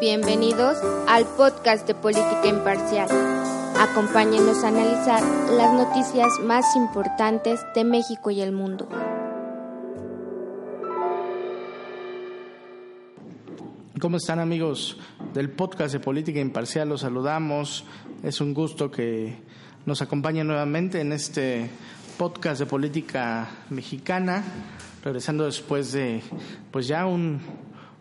Bienvenidos al podcast de Política Imparcial. Acompáñenos a analizar las noticias más importantes de México y el mundo. ¿Cómo están amigos del podcast de Política Imparcial? Los saludamos. Es un gusto que nos acompañen nuevamente en este podcast de política mexicana, regresando después de pues ya un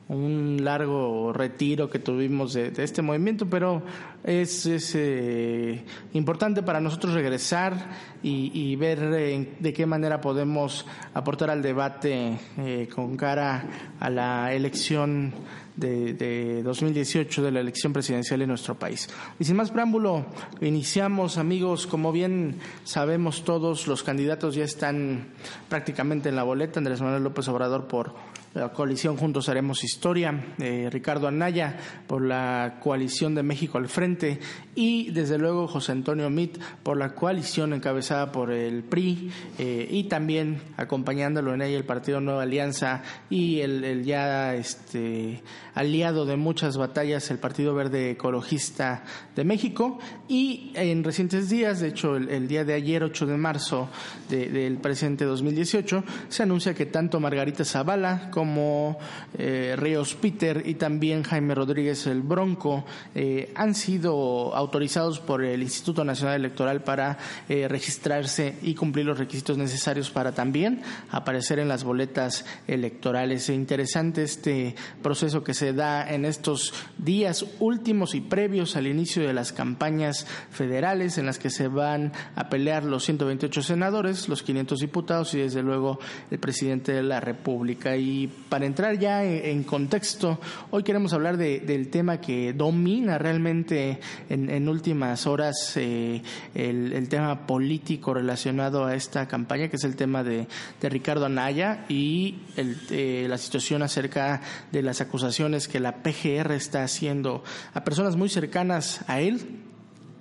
un largo retiro que tuvimos de, este movimiento, pero es, es eh, importante para nosotros regresar y, ver de qué manera podemos aportar al debate eh, con cara a la elección de, de, 2018 de la elección presidencial en nuestro país. Y sin más preámbulo, iniciamos, amigos, como bien sabemos todos, los candidatos ya están prácticamente en la boleta. Andrés Manuel López Obrador por la coalición Juntos Haremos Historia, eh, Ricardo Anaya por la coalición de México al Frente y desde luego José Antonio Mit por la coalición encabezada por el PRI eh, y también acompañándolo en ella el Partido Nueva Alianza y el, ya este, aliado de muchas batallas, el Partido Verde Ecologista de México. Y en recientes días, de hecho el, día de ayer, 8 de marzo del presente 2018, se anuncia que tanto Margarita Zavala como eh, Ríos Peter y también Jaime Rodríguez el Bronco eh, han sido autorizados por el Instituto Nacional Electoral para eh, registrarse y cumplir los requisitos necesarios para también aparecer en las boletas electorales. Es interesante este proceso que se da en estos días últimos y previos al inicio de las campañas federales en las que se van a pelear los 128 senadores, los 500 diputados y desde luego el presidente de la República. Y para entrar ya en, contexto, hoy queremos hablar del tema que domina realmente en, últimas horas eh, el, tema político relacionado a esta campaña, que es el tema de, Ricardo Anaya y eh, la situación acerca de las acusaciones que la PGR está haciendo a personas muy cercanas a él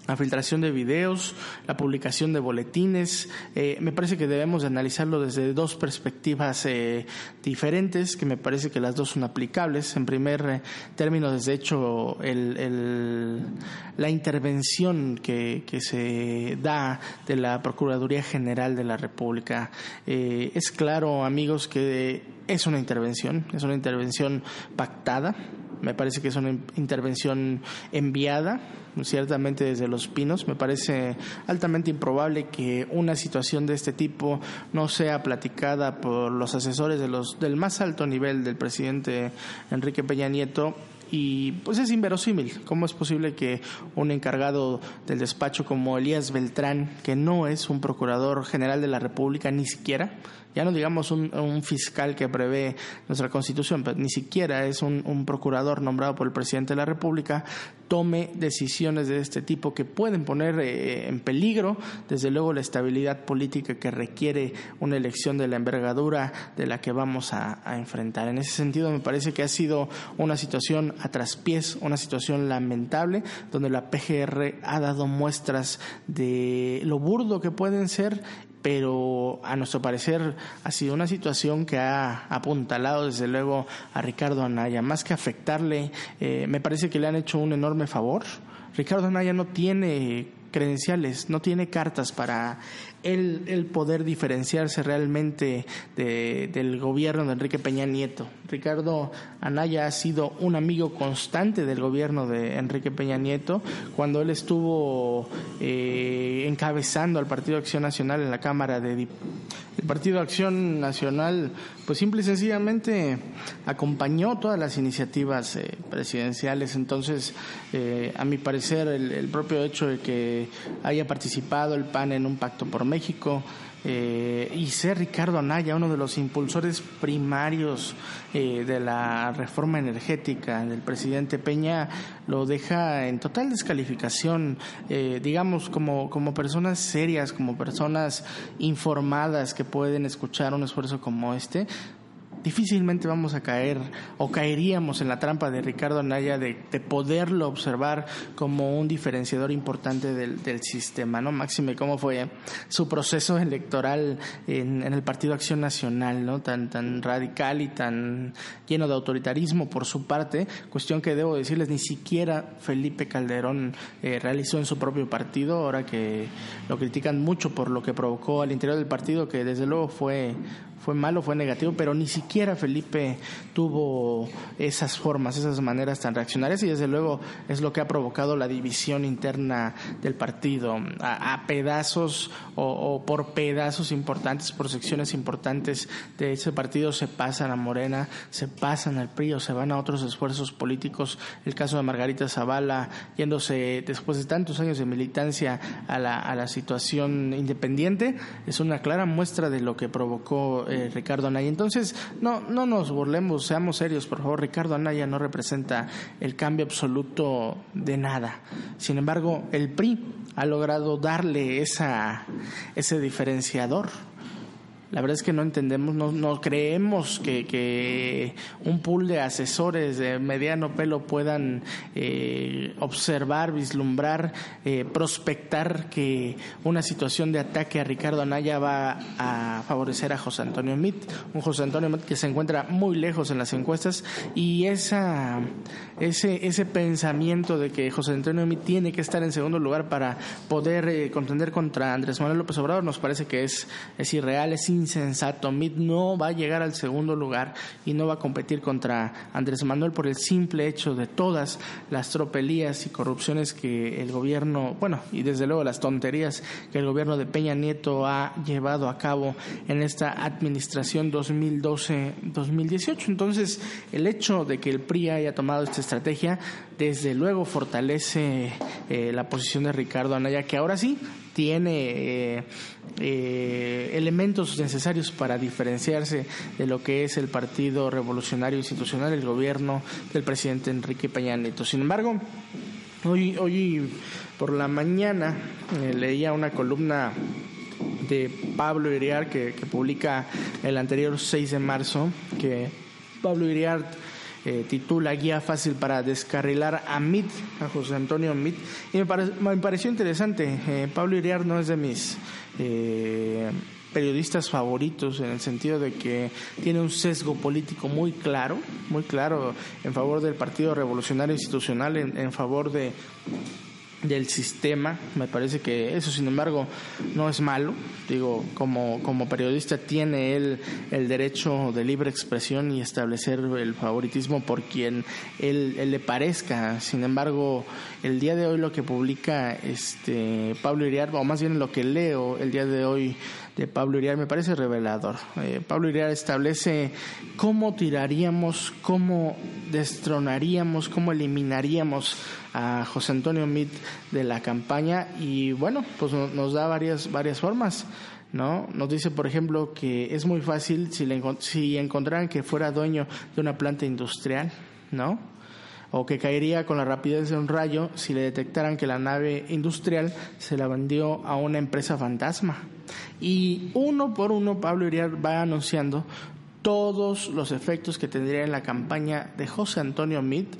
la filtración de videos, la publicación de boletines. Eh, me parece que debemos analizarlo desde dos perspectivas eh, diferentes, que me parece que las dos son aplicables. En primer eh, término, desde hecho, el, la intervención que, que, se da de la Procuraduría General de la República. es claro, amigos, que es una intervención, es una intervención pactada me parece que es una intervención enviada, ciertamente desde Los Pinos. Me parece altamente improbable que una situación de este tipo no sea platicada por los asesores de los, del más alto nivel del presidente Enrique Peña Nieto y pues es inverosímil. ¿Cómo es posible que un encargado del despacho como Elías Beltrán, que no es un procurador general de la República ni siquiera, ya no digamos un, fiscal que prevé nuestra constitución, pero ni siquiera es un, procurador nombrado por el presidente de la República, tome decisiones de este tipo que pueden poner eh, en peligro, desde luego, la estabilidad política que requiere una elección de la envergadura de la que vamos a, a enfrentar. En ese sentido, me parece que ha sido una situación a traspiés, una situación lamentable, donde la PGR ha dado muestras de lo burdo que pueden ser pero a nuestro parecer ha sido una situación que ha apuntalado desde luego a Ricardo Anaya. Más que afectarle, eh, me parece que le han hecho un enorme favor. Ricardo Anaya no tiene credenciales, no tiene cartas para el, poder diferenciarse realmente del gobierno de Enrique Peña Nieto. Ricardo Anaya ha sido un amigo constante del gobierno de Enrique Peña Nieto cuando él estuvo eh, encabezando al Partido Acción Nacional en la Cámara de el Partido Acción Nacional pues simple y sencillamente acompañó todas las iniciativas eh, presidenciales entonces eh, a mi parecer el, el propio hecho de que haya participado el PAN en un pacto por México, eh, y ser Ricardo Anaya uno de los impulsores primarios eh, de la reforma energética del presidente Peña lo deja en total descalificación, eh, digamos, como, como personas serias, como personas informadas que pueden escuchar un esfuerzo como este, difícilmente vamos a caer o caeríamos en la trampa de Ricardo Anaya de, poderlo observar como un diferenciador importante del, sistema, ¿no? Máxime, ¿cómo fue su proceso electoral en, el Partido Acción Nacional, ¿no? Tan, tan radical y tan lleno de autoritarismo por su parte, cuestión que debo decirles, ni siquiera Felipe Calderón eh, realizó en su propio partido, ahora que lo critican mucho por lo que provocó al interior del partido, que desde luego fue fue malo, fue negativo, pero ni siquiera Felipe tuvo esas formas, esas maneras tan reaccionarias y desde luego es lo que ha provocado la división interna del partido a, pedazos o, por pedazos importantes, por secciones importantes de ese partido se pasan a Morena, se pasan al PRI o se van a otros esfuerzos políticos. El caso de Margarita Zavala yéndose después de tantos años de militancia a la, a la situación independiente es una clara muestra de lo que provocó eh, Ricardo Anaya. Entonces, no, no nos burlemos, seamos serios, por favor. Ricardo Anaya no representa el cambio absoluto de nada. Sin embargo, el PRI ha logrado darle esa, ese diferenciador la verdad es que no entendemos, no, no creemos que, un pool de asesores de mediano pelo puedan eh, observar, vislumbrar, eh, prospectar que una situación de ataque a Ricardo Anaya va a favorecer a José Antonio Mit, un José Antonio Mit que se encuentra muy lejos en las encuestas y esa, ese, ese pensamiento de que José Antonio Mit tiene que estar en segundo lugar para poder eh, contender contra Andrés Manuel López Obrador nos parece que es, es irreal, es insensato. Mid no va a llegar al segundo lugar y no va a competir contra Andrés Manuel por el simple hecho de todas las tropelías y corrupciones que el gobierno, bueno, y desde luego las tonterías que el gobierno de Peña Nieto ha llevado a cabo en esta administración 2012-2018. Entonces, el hecho de que el PRI haya tomado esta estrategia, desde luego fortalece eh, la posición de Ricardo Anaya, que ahora sí tiene eh, eh, elementos necesarios para diferenciarse de lo que es el Partido Revolucionario Institucional, el gobierno del presidente Enrique Peña Nieto. Sin embargo, hoy, hoy por la mañana eh, leía una columna de Pablo Iriar que, que publica el anterior 6 de marzo, que Pablo Iriar eh, titula Guía fácil para descarrilar a MIT, a José Antonio MIT, y me, pareció interesante. Eh, Pablo Iriar no es de mis eh, periodistas favoritos en el sentido de que tiene un sesgo político muy claro, muy claro en favor del Partido Revolucionario Institucional, en favor de del sistema. Me parece que eso, sin embargo, no es malo. Digo, como, como periodista tiene él el derecho de libre expresión y establecer el favoritismo por quien él, le parezca. Sin embargo, el día de hoy lo que publica este Pablo Iriar, o más bien lo que leo el día de hoy de Pablo Iriar me parece revelador. Eh, Pablo Iriar establece cómo tiraríamos, cómo destronaríamos, cómo eliminaríamos a José Antonio Mit de la campaña y bueno, pues nos da varias, varias formas. ¿no? Nos dice, por ejemplo, que es muy fácil si, le, si encontraran que fuera dueño de una planta industrial, ¿no? O que caería con la rapidez de un rayo si le detectaran que la nave industrial se la vendió a una empresa fantasma. Y uno por uno Pablo Iriar va anunciando todos los efectos que tendría en la campaña de José Antonio Meade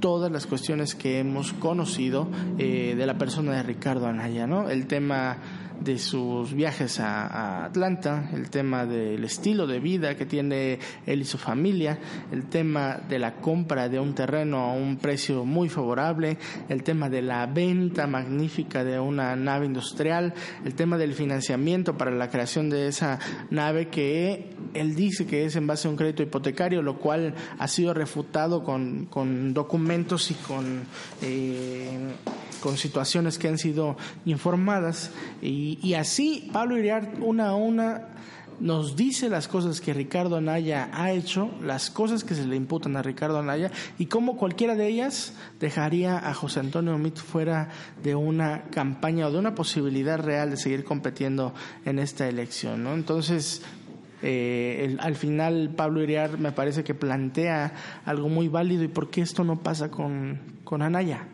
todas las cuestiones que hemos conocido eh, de la persona de Ricardo Anaya, ¿no? El tema de sus viajes a, Atlanta, el tema del estilo de vida que tiene él y su familia, el tema de la compra de un terreno a un precio muy favorable, el tema de la venta magnífica de una nave industrial, el tema del financiamiento para la creación de esa nave que él dice que es en base a un crédito hipotecario, lo cual ha sido refutado con, con documentos y con... Eh, con situaciones que han sido informadas y, así Pablo Iriart una a una nos dice las cosas que Ricardo Anaya ha hecho, las cosas que se le imputan a Ricardo Anaya y cómo cualquiera de ellas dejaría a José Antonio Mit fuera de una campaña o de una posibilidad real de seguir compitiendo en esta elección. ¿no? Entonces, eh, al final Pablo Iriar me parece que plantea algo muy válido y por qué esto no pasa con, con Anaya.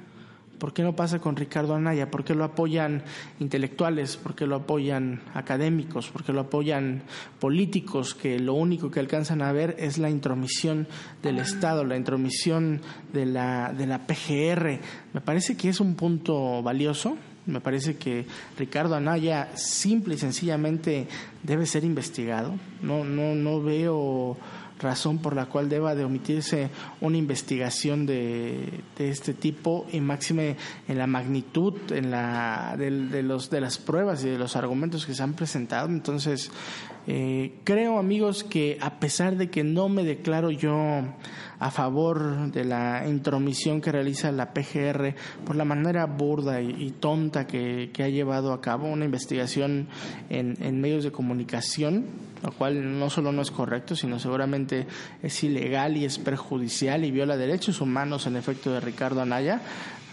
¿Por qué no pasa con Ricardo Anaya? ¿Por qué lo apoyan intelectuales? ¿Por qué lo apoyan académicos? ¿Por qué lo apoyan políticos que lo único que alcanzan a ver es la intromisión del Estado, la intromisión de la, de la PGR? Me parece que es un punto valioso. Me parece que Ricardo Anaya simple y sencillamente debe ser investigado. No, no, no veo razón por la cual deba de omitirse una investigación de, de este tipo y máxime en la magnitud en la, de, los, de las pruebas y de los argumentos que se han presentado. Entonces, eh, creo, amigos, que a pesar de que no me declaro yo a favor de la intromisión que realiza la PGR por la manera burda y, tonta que, ha llevado a cabo una investigación en, en medios de comunicación, lo cual no solo no es correcto, sino seguramente es ilegal y es perjudicial y viola derechos humanos en efecto de Ricardo Anaya.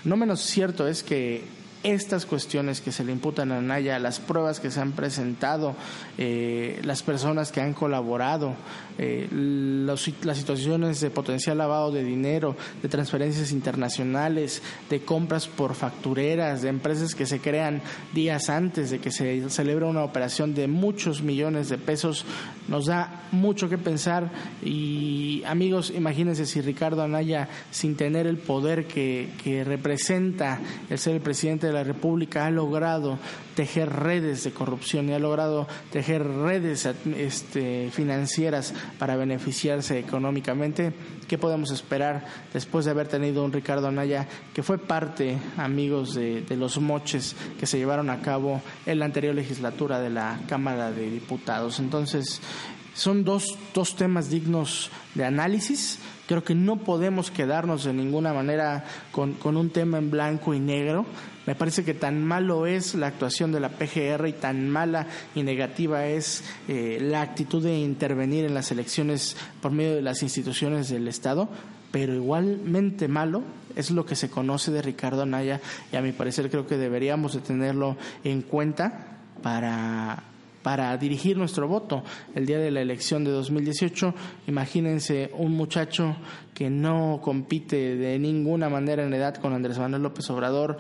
No menos cierto es que estas cuestiones que se le imputan a Naya, las pruebas que se han presentado, eh, las personas que han colaborado, eh, las situaciones de potencial lavado de dinero, de transferencias internacionales, de compras por factureras, de empresas que se crean días antes de que se celebre una operación de muchos millones de pesos, nos da mucho que pensar. Y amigos, imagínense si Ricardo Anaya, sin tener el poder que, que representa el ser el presidente la República, ha logrado tejer redes de corrupción y ha logrado tejer redes este, financieras para beneficiarse económicamente. ¿Qué podemos esperar después de haber tenido un Ricardo Anaya que fue parte, amigos, de, de los moches que se llevaron a cabo en la anterior legislatura de la Cámara de Diputados? Entonces, son dos, dos temas dignos de análisis. Creo que no podemos quedarnos de ninguna manera con, un tema en blanco y negro. Me parece que tan malo es la actuación de la PGR y tan mala y negativa es eh, la actitud de intervenir en las elecciones por medio de las instituciones del Estado, pero igualmente malo es lo que se conoce de Ricardo Anaya y a mi parecer creo que deberíamos de tenerlo en cuenta para para dirigir nuestro voto el día de la elección de 2018. Imagínense un muchacho que no compite de ninguna manera en edad con Andrés Manuel López Obrador,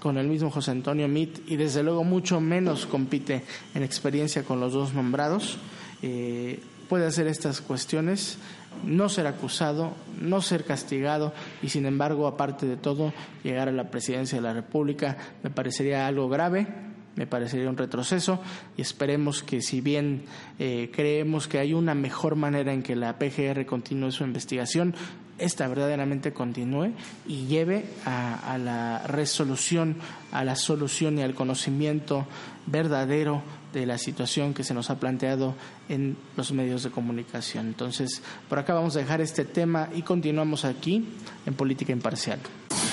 con el mismo José Antonio Mit y desde luego mucho menos compite en experiencia con los dos nombrados. Eh, puede hacer estas cuestiones, no ser acusado, no ser castigado y sin embargo, aparte de todo, llegar a la presidencia de la República me parecería algo grave me parecería un retroceso y esperemos que si bien eh, creemos que hay una mejor manera en que la PGR continúe su investigación, esta verdaderamente continúe y lleve a, a, la resolución, a la solución y al conocimiento verdadero de la situación que se nos ha planteado en los medios de comunicación. Entonces, por acá vamos a dejar este tema y continuamos aquí en Política Imparcial.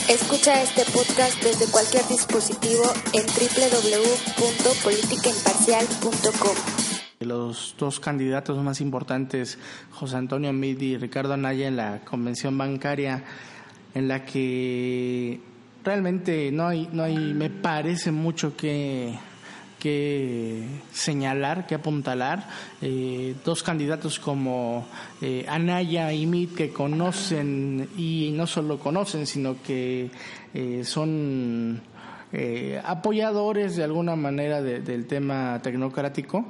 Escucha este podcast desde cualquier dispositivo en www.politicaimparcial.com. Los dos candidatos más importantes, José Antonio Midi y Ricardo Anaya, en la convención bancaria, en la que realmente no hay, no hay, me parece mucho que que señalar, que apuntalar. Eh, dos candidatos como eh, Anaya y Mit que conocen y no solo conocen, sino que eh, son apoyadores de alguna manera del tema tecnocrático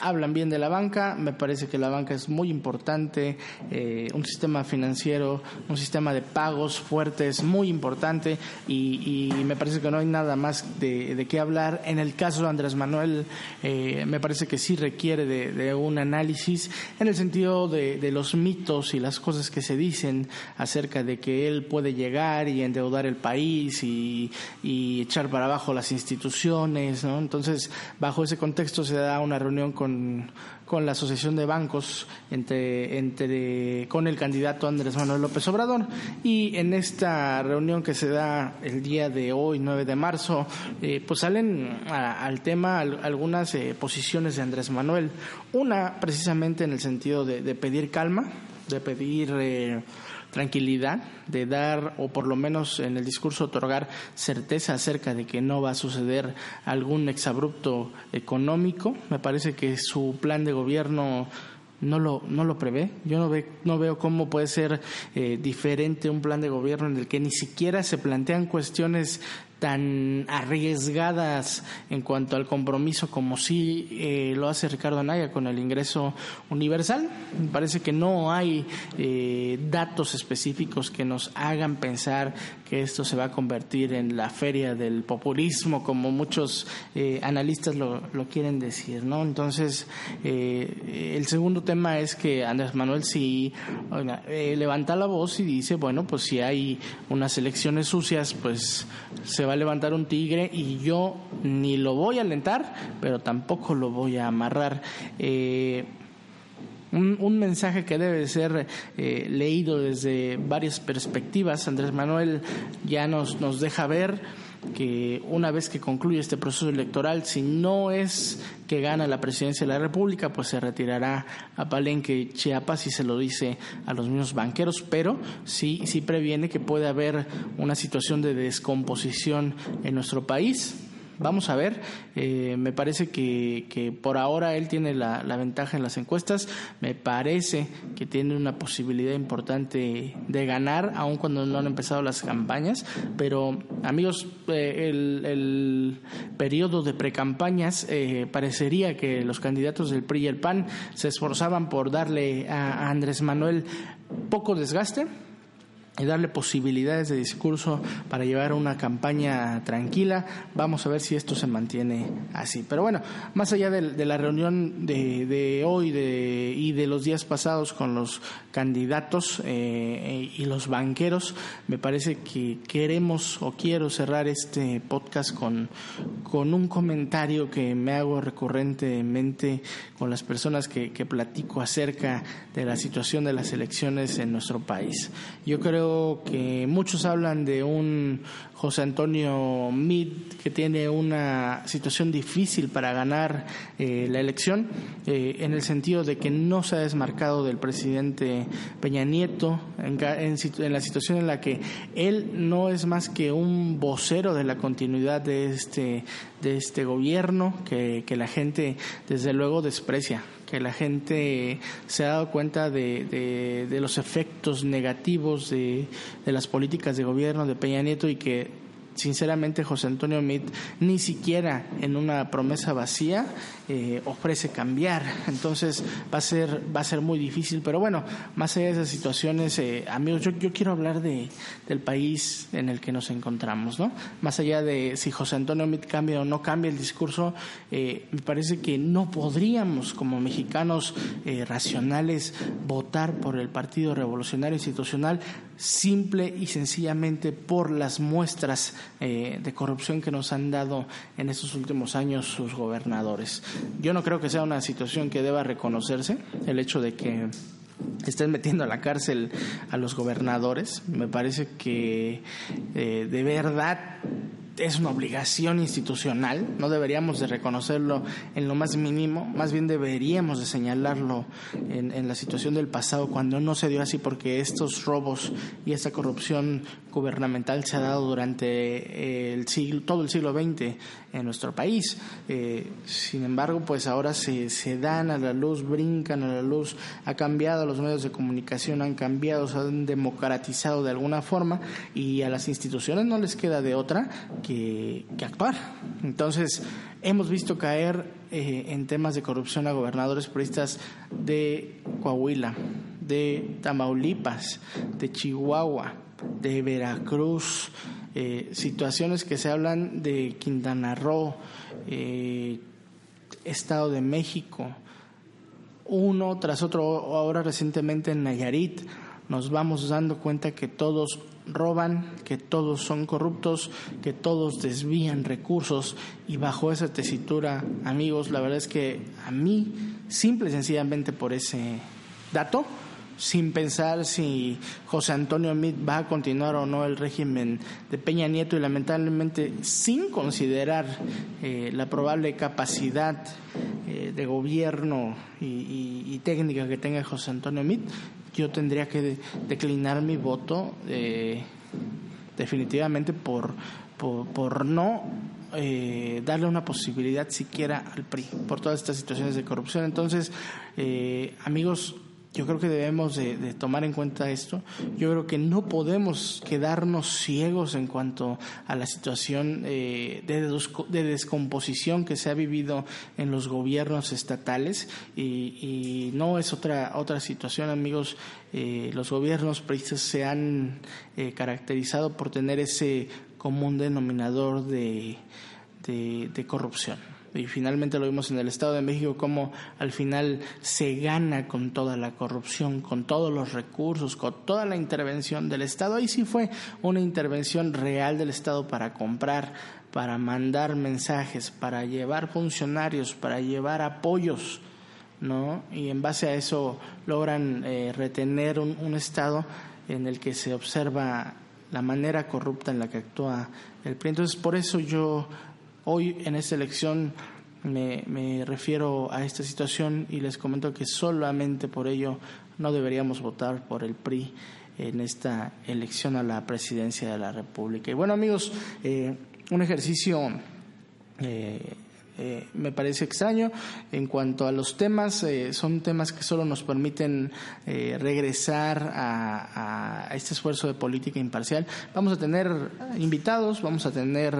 hablan bien de la banca, me parece que la banca es muy importante, eh, un sistema financiero, un sistema de pagos fuerte es muy importante y, me parece que no hay nada más de, qué hablar. En el caso de Andrés Manuel, eh, me parece que sí requiere de, un análisis en el sentido de, los mitos y las cosas que se dicen acerca de que él puede llegar y endeudar el país y, y echar para abajo las instituciones. ¿no? Entonces, bajo ese contexto se da una reunión con con, con la Asociación de Bancos entre, entre, con el candidato Andrés Manuel López Obrador. Y en esta reunión que se da el día de hoy, 9 de marzo, eh, pues salen al tema algunas eh, posiciones de Andrés Manuel. Una precisamente en el sentido de, pedir calma, de pedir eh, tranquilidad, de dar, o por lo menos en el discurso otorgar certeza acerca de que no va a suceder algún exabrupto económico. Me parece que su plan de gobierno no lo, no lo prevé. Yo no, ve, no veo cómo puede ser eh, diferente un plan de gobierno en el que ni siquiera se plantean cuestiones tan arriesgadas en cuanto al compromiso como sí eh, lo hace Ricardo Anaya con el ingreso universal. Me parece que no hay eh, datos específicos que nos hagan pensar que esto se va a convertir en la feria del populismo como muchos eh, analistas lo, quieren decir, ¿no? Entonces, el segundo tema es que Andrés Manuel sí levanta la voz y dice, bueno, pues si hay unas elecciones sucias, pues se va a levantar un tigre y yo ni lo voy a alentar, pero tampoco lo voy a amarrar. Eh, un, mensaje que debe ser eh, leído desde varias perspectivas. Andrés Manuel ya nos, nos deja ver que una vez que concluye este proceso electoral, si no es que gana la presidencia de la República, pues se retirará a Palenque, Chiapas y se lo dice a los mismos banqueros, pero sí, sí previene que puede haber una situación de descomposición en nuestro país Vamos a ver, eh, me parece que, que, por ahora él tiene la, ventaja en las encuestas, me parece que tiene una posibilidad importante de ganar, aun cuando no han empezado las campañas, pero amigos, eh, el, el, periodo de precampañas eh, parecería que los candidatos del PRI y el PAN se esforzaban por darle a Andrés Manuel poco desgaste, y darle posibilidades de discurso para llevar una campaña tranquila. Vamos a ver si esto se mantiene así. Pero bueno, más allá de, la reunión de, hoy de, y de los días pasados con los candidatos eh, y los banqueros, me parece que queremos o quiero cerrar este podcast con, con un comentario que me hago recurrentemente con las personas que, que platico acerca de la situación de las elecciones en nuestro país. Yo creo que muchos hablan de un José Antonio Mid que tiene una situación difícil para ganar eh, la elección, eh, en el sentido de que no se ha desmarcado del presidente Peña Nieto, en, la situación en la que él no es más que un vocero de la continuidad de este, de este gobierno que la gente desde luego desprecia que la gente se ha dado cuenta de, de, los efectos negativos de, de, las políticas de gobierno de Peña Nieto y que sinceramente José Antonio Mit ni siquiera en una promesa vacía eh, ofrece cambiar. Entonces va a ser va a ser muy difícil. Pero bueno más allá de esas situaciones eh, amigos yo, yo quiero hablar de del país en el que nos encontramos no más allá de si José Antonio Mit cambia o no cambia el discurso eh, me parece que no podríamos como mexicanos racionales votar por el Partido Revolucionario Institucional simple y sencillamente por las muestras eh, de corrupción que nos han dado en estos últimos años sus gobernadores. Yo no creo que sea una situación que deba reconocerse el hecho de que estén metiendo a la cárcel a los gobernadores. Me parece que eh, de verdad es una obligación institucional, no deberíamos de reconocerlo en lo más mínimo, más bien deberíamos de señalarlo en, la situación del pasado cuando no se dio así porque estos robos y esta corrupción gubernamental se ha dado durante el siglo, todo el siglo XX en nuestro país. Eh, sin embargo, pues ahora se, se dan a la luz, brincan a la luz, ha cambiado, los medios de comunicación han cambiado, se han democratizado de alguna forma y a las instituciones no les queda de otra que, actuar. Entonces, hemos visto caer eh, en temas de corrupción a gobernadores puristas de Coahuila, de Tamaulipas, de Chihuahua, de Veracruz, eh, situaciones que se hablan de Quintana Roo, eh, Estado de México, uno tras otro, ahora recientemente en Nayarit, nos vamos dando cuenta que todos roban, que todos son corruptos, que todos desvían recursos. Y bajo esa tesitura, amigos, la verdad es que a mí, simple y sencillamente por ese dato, sin pensar si José Antonio Meade va a continuar o no el régimen de Peña Nieto y lamentablemente sin considerar eh, la probable capacidad eh, de gobierno y, técnica que tenga José Antonio Meade, yo tendría que declinar mi voto eh, definitivamente por, por, no darle una posibilidad siquiera al PRI por todas estas situaciones de corrupción. Entonces, amigos, yo creo que debemos de, tomar en cuenta esto. Yo creo que no podemos quedarnos ciegos en cuanto a la situación eh, de, descomposición que se ha vivido en los gobiernos estatales y, no es otra otra situación, amigos. Eh, los gobiernos precisamente se han eh, caracterizado por tener ese común denominador de corrupción y finalmente lo vimos en el Estado de México, cómo al final se gana con toda la corrupción, con todos los recursos, con toda la intervención del Estado. Ahí sí fue una intervención real del Estado para comprar, para mandar mensajes, para llevar funcionarios, para llevar apoyos. ¿no? Y en base a eso logran eh, retener un, un Estado en el que se observa la manera corrupta en la que actúa el PRI. Entonces, por eso yo Hoy en esta elección me, refiero a esta situación y les comento que solamente por ello no deberíamos votar por el PRI en esta elección a la presidencia de la República. Y bueno amigos, eh, un ejercicio eh, eh, me parece extraño. En cuanto a los temas, eh, son temas que solo nos permiten eh, regresar a, este esfuerzo de política imparcial. Vamos a tener invitados, vamos a tener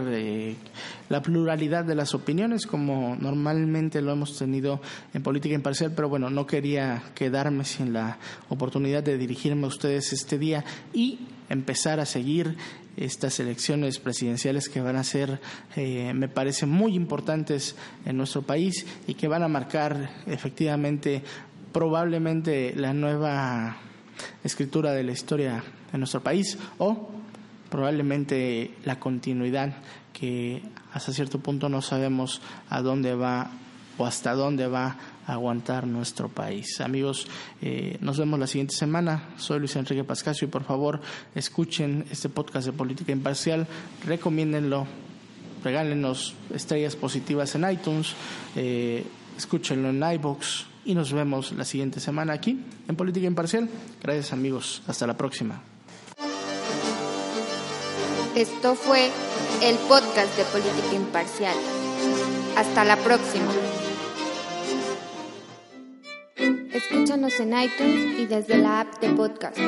la pluralidad de las opiniones, como normalmente lo hemos tenido en política imparcial, pero bueno, no quería quedarme sin la oportunidad de dirigirme a ustedes este día y empezar a seguir estas elecciones presidenciales que van a ser, eh, me parece, muy importantes en nuestro país y que van a marcar efectivamente probablemente la nueva escritura de la historia de nuestro país o probablemente la continuidad que hasta cierto punto no sabemos a dónde va o hasta dónde va aguantar nuestro país. Amigos, eh, nos vemos la siguiente semana. Soy Luis Enrique Pascasio y por favor escuchen este podcast de Política Imparcial, recomiéndenlo, regálenos estrellas positivas en iTunes, eh, escúchenlo en iBox y nos vemos la siguiente semana aquí en Política Imparcial. Gracias amigos, hasta la próxima. Esto fue el podcast de Política Imparcial. Hasta la próxima. Escúchanos en iTunes y desde la app de podcast.